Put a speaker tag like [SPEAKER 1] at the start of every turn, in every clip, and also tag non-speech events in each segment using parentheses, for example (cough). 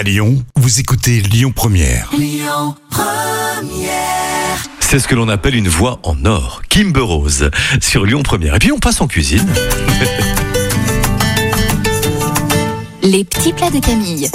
[SPEAKER 1] À Lyon, vous écoutez Lyon Première.
[SPEAKER 2] C'est ce que l'on appelle une voix en or. Kimber Rose sur Lyon Première. Et puis on passe en cuisine. (laughs)
[SPEAKER 3] Les petits plats de Camille.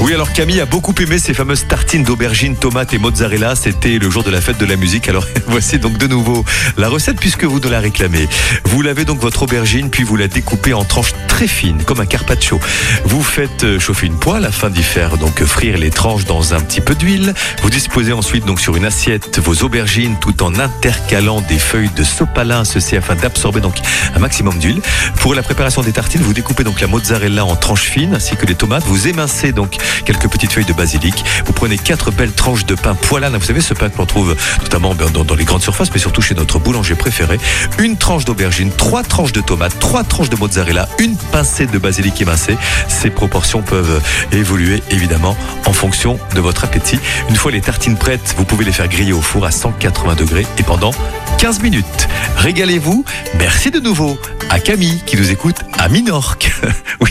[SPEAKER 2] Oui, alors Camille a beaucoup aimé ces fameuses tartines d'aubergines, tomates et mozzarella. C'était le jour de la fête de la musique. Alors (laughs) voici donc de nouveau la recette puisque vous nous la réclamez. Vous lavez donc votre aubergine puis vous la découpez en tranches très fines comme un carpaccio. Vous faites euh, chauffer une poêle afin d'y faire donc frire les tranches dans un petit peu d'huile. Vous disposez ensuite donc sur une assiette vos aubergines tout en intercalant des feuilles de sopalin ceci afin d'absorber donc un maximum d'huile. Pour la préparation des tartines, vous découpez donc la mozzarella en tranches fines ainsi que les tomates. Vous émincez donc quelques petites feuilles de basilic. Vous prenez quatre belles tranches de pain poilane. Vous savez, ce pain que l'on trouve notamment ben, dans, dans les grandes surfaces, mais surtout chez notre boulanger préféré. Une tranche d'aubergine, trois tranches de tomates, trois tranches de mozzarella, une pincée de basilic émincé. Ces proportions peuvent évoluer évidemment en fonction de votre appétit. Une fois les tartines prêtes, vous pouvez les faire griller au four à 180 degrés et pendant 15 minutes. Régalez-vous. Merci de nouveau à Camille qui nous écoute à Minorque. (laughs) oui,